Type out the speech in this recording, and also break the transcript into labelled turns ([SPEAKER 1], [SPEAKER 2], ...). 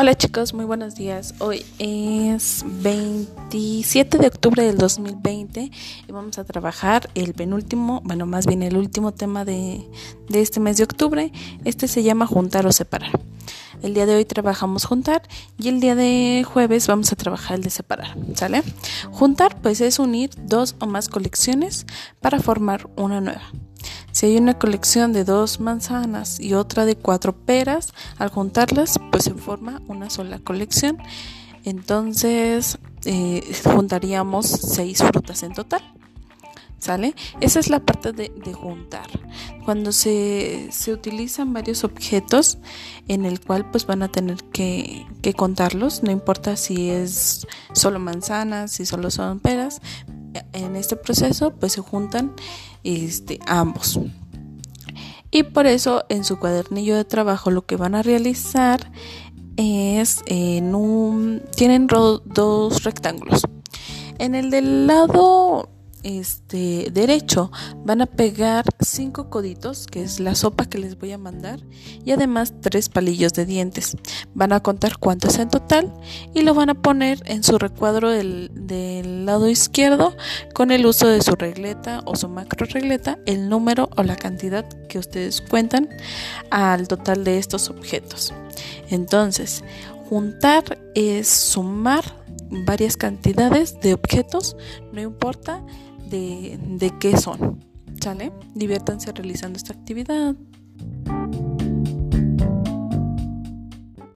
[SPEAKER 1] Hola chicos, muy buenos días. Hoy es 27 de octubre del 2020 y vamos a trabajar el penúltimo, bueno, más bien el último tema de, de este mes de octubre. Este se llama juntar o separar. El día de hoy trabajamos juntar y el día de jueves vamos a trabajar el de separar, ¿sale? Juntar pues es unir dos o más colecciones para formar una nueva. Si hay una colección de dos manzanas y otra de cuatro peras, al juntarlas, pues se forma una sola colección. Entonces, eh, juntaríamos seis frutas en total. ¿Sale? Esa es la parte de, juntar. Cuando se, se, utilizan varios objetos en el cual pues van a tener que, que contarlos, no importa si es solo manzanas, si solo son peras, en este proceso pues se juntan este, ambos. Y por eso en su cuadernillo de trabajo lo que van a realizar es en un tienen dos rectángulos. En el del lado este derecho van a pegar cinco coditos que es la sopa que les voy a mandar y además tres palillos de dientes. Van a contar cuánto es en total y lo van a poner en su recuadro del, del lado izquierdo con el uso de su regleta o su macro regleta el número o la cantidad que ustedes cuentan al total de estos objetos. Entonces juntar es sumar varias cantidades de objetos no importa de, de qué son. ¿Sale? Diviértanse realizando esta actividad.